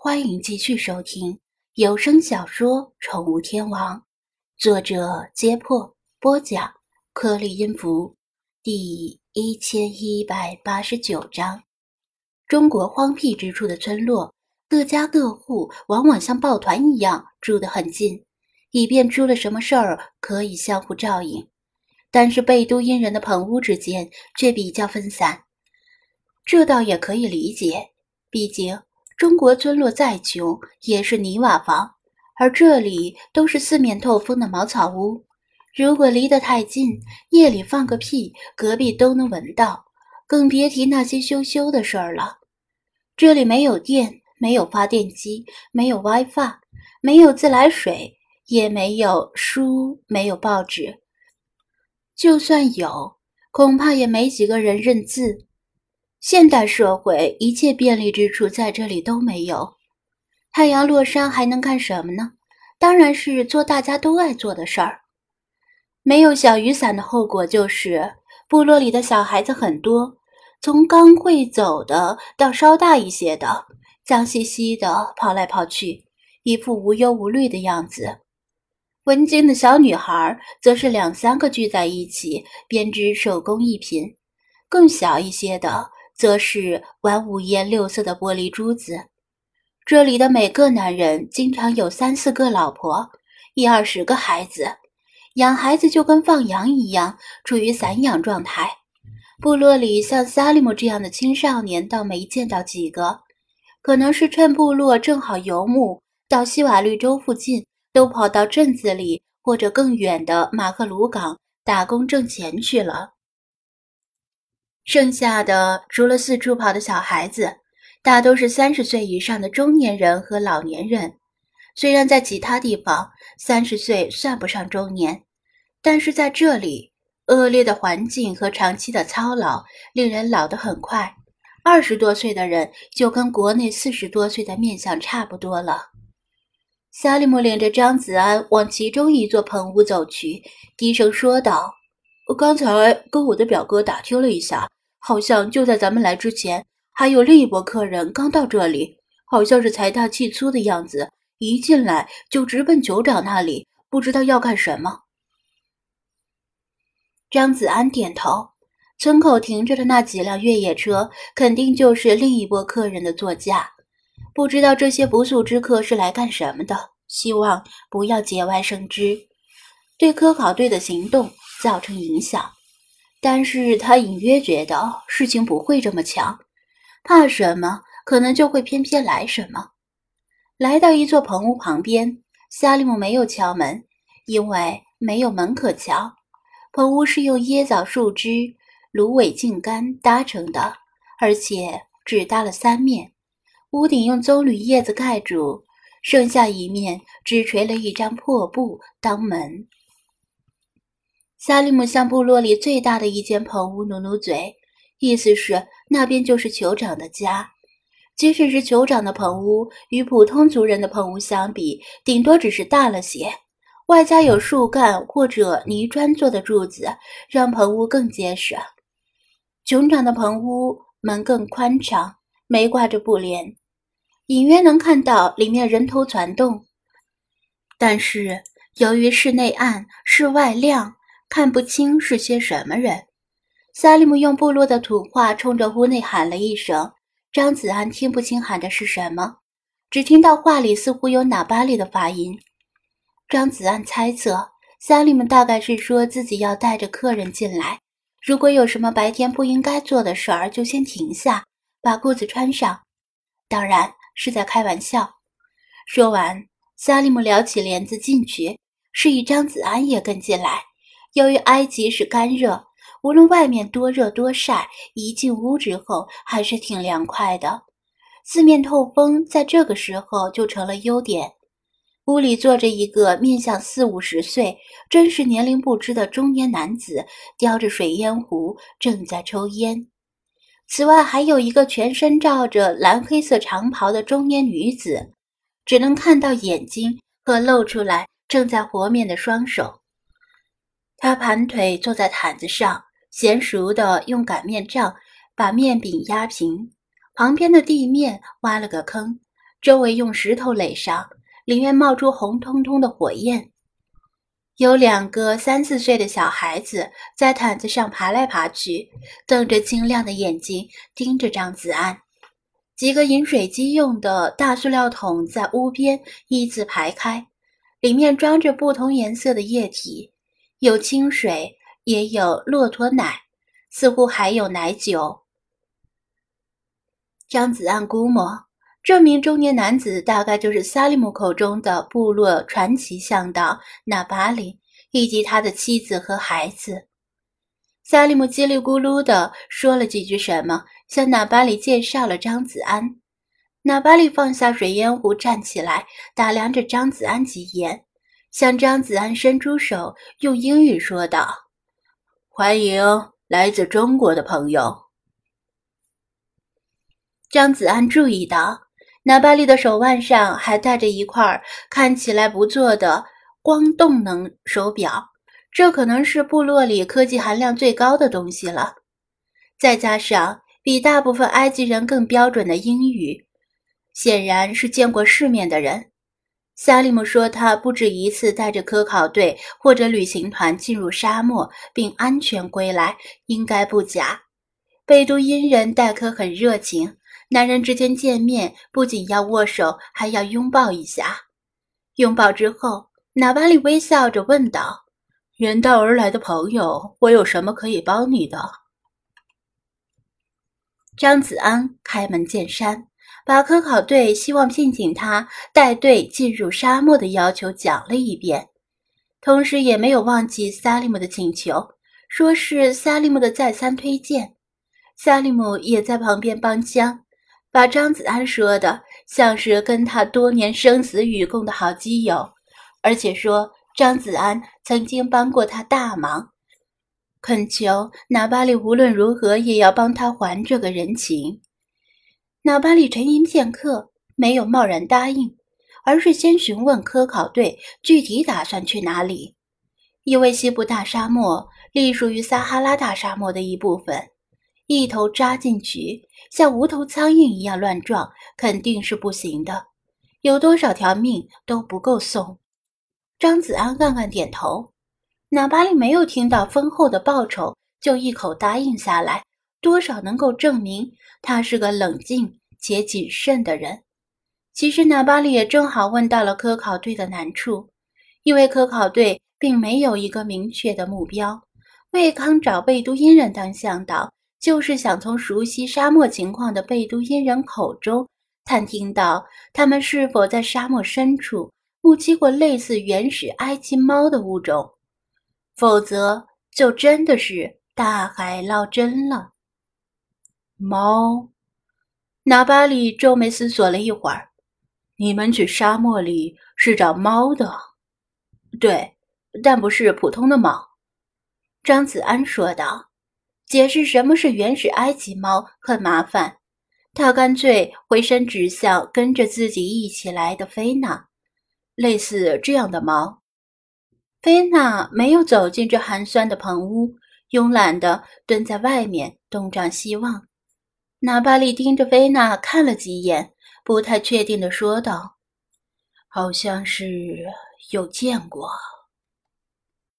欢迎继续收听有声小说《宠物天王》，作者：揭破，播讲：颗粒音符，第一千一百八十九章。中国荒僻之处的村落，各家各户往往像抱团一样住得很近，以便出了什么事儿可以相互照应。但是贝都因人的棚屋之间却比较分散，这倒也可以理解，毕竟。中国村落再穷也是泥瓦房，而这里都是四面透风的茅草屋。如果离得太近，夜里放个屁，隔壁都能闻到，更别提那些羞羞的事儿了。这里没有电，没有发电机，没有 WiFi，没有自来水，也没有书，没有报纸。就算有，恐怕也没几个人认字。现代社会一切便利之处在这里都没有。太阳落山还能干什么呢？当然是做大家都爱做的事儿。没有小雨伞的后果就是，部落里的小孩子很多，从刚会走的到稍大一些的，脏兮兮的跑来跑去，一副无忧无虑的样子。文静的小女孩则是两三个聚在一起编织手工艺品，更小一些的。则是玩五颜六色的玻璃珠子。这里的每个男人经常有三四个老婆，一二十个孩子，养孩子就跟放羊一样，处于散养状态。部落里像萨利姆这样的青少年倒没见到几个，可能是趁部落正好游牧，到西瓦绿洲附近，都跑到镇子里或者更远的马克鲁港打工挣钱去了。剩下的除了四处跑的小孩子，大都是三十岁以上的中年人和老年人。虽然在其他地方三十岁算不上中年，但是在这里，恶劣的环境和长期的操劳令人老得很快。二十多岁的人就跟国内四十多岁的面相差不多了。萨利姆领着张子安往其中一座棚屋走去，低声说道：“我刚才跟我的表哥打听了一下。”好像就在咱们来之前，还有另一波客人刚到这里，好像是财大气粗的样子，一进来就直奔酋长那里，不知道要干什么。张子安点头，村口停着的那几辆越野车，肯定就是另一波客人的座驾。不知道这些不速之客是来干什么的，希望不要节外生枝，对科考队的行动造成影响。但是他隐约觉得事情不会这么强，怕什么，可能就会偏偏来什么。来到一座棚屋旁边，萨利姆没有敲门，因为没有门可敲。棚屋是用椰枣树枝、芦苇茎干搭成的，而且只搭了三面，屋顶用棕榈叶子盖住，剩下一面只垂了一张破布当门。萨利姆向部落里最大的一间棚屋努努嘴，意思是那边就是酋长的家。即使是酋长的棚屋，与普通族人的棚屋相比，顶多只是大了些，外加有树干或者泥砖做的柱子，让棚屋更结实。酋长的棚屋门更宽敞，没挂着布帘，隐约能看到里面人头攒动。但是由于室内暗，室外亮。看不清是些什么人。萨利姆用部落的土话冲着屋内喊了一声，张子安听不清喊的是什么，只听到话里似乎有喇叭里的发音。张子安猜测，萨利姆大概是说自己要带着客人进来，如果有什么白天不应该做的事儿，就先停下，把裤子穿上。当然是在开玩笑。说完，萨利姆撩起帘子进去，示意张子安也跟进来。由于埃及是干热，无论外面多热多晒，一进屋之后还是挺凉快的。四面透风，在这个时候就成了优点。屋里坐着一个面相四五十岁、真实年龄不知的中年男子，叼着水烟壶正在抽烟。此外，还有一个全身罩着蓝黑色长袍的中年女子，只能看到眼睛和露出来正在和面的双手。他盘腿坐在毯子上，娴熟地用擀面杖把面饼压平。旁边的地面挖了个坑，周围用石头垒上，里面冒出红彤彤的火焰。有两个三四岁的小孩子在毯子上爬来爬去，瞪着晶亮的眼睛盯着张子安。几个饮水机用的大塑料桶在屋边一字排开，里面装着不同颜色的液体，有清水，也有骆驼奶，似乎还有奶酒。张子安估摸。这名中年男子大概就是萨利姆口中的部落传奇向导纳巴里，以及他的妻子和孩子。萨利姆叽里咕噜地说了几句什么，向纳巴里介绍了张子安。纳巴里放下水烟壶，站起来，打量着张子安几眼，向张子安伸出手，用英语说道：“欢迎来自中国的朋友。”张子安注意到。纳巴利的手腕上还戴着一块看起来不错的光动能手表，这可能是部落里科技含量最高的东西了。再加上比大部分埃及人更标准的英语，显然是见过世面的人。萨利姆说，他不止一次带着科考队或者旅行团进入沙漠并安全归来，应该不假。贝都因人待客很热情。男人之间见面不仅要握手，还要拥抱一下。拥抱之后，纳瓦里微笑着问道：“远道而来的朋友，我有什么可以帮你的？”张子安开门见山，把科考队希望聘请他带队进入沙漠的要求讲了一遍，同时也没有忘记萨利姆的请求，说是萨利姆的再三推荐。萨利姆也在旁边帮腔。把张子安说的像是跟他多年生死与共的好基友，而且说张子安曾经帮过他大忙，恳求纳巴里无论如何也要帮他还这个人情。纳巴里沉吟片刻，没有贸然答应，而是先询问科考队具体打算去哪里，因为西部大沙漠隶属于撒哈拉大沙漠的一部分，一头扎进去。像无头苍蝇一样乱撞，肯定是不行的。有多少条命都不够送。张子安暗暗点头。纳巴里没有听到丰厚的报酬，就一口答应下来，多少能够证明他是个冷静且谨慎的人。其实纳巴里也正好问到了科考队的难处，因为科考队并没有一个明确的目标。魏康找贝都因人当向导。就是想从熟悉沙漠情况的贝都因人口中探听到他们是否在沙漠深处目击过类似原始埃及猫的物种，否则就真的是大海捞针了。猫，纳巴里皱眉思索了一会儿：“你们去沙漠里是找猫的？”“对，但不是普通的猫。”张子安说道。解释什么是原始埃及猫很麻烦，他干脆回身指向跟着自己一起来的菲娜，类似这样的猫。菲娜没有走进这寒酸的棚屋，慵懒地蹲在外面东张西望。纳巴利盯着菲娜看了几眼，不太确定的说道：“好像是有见过。”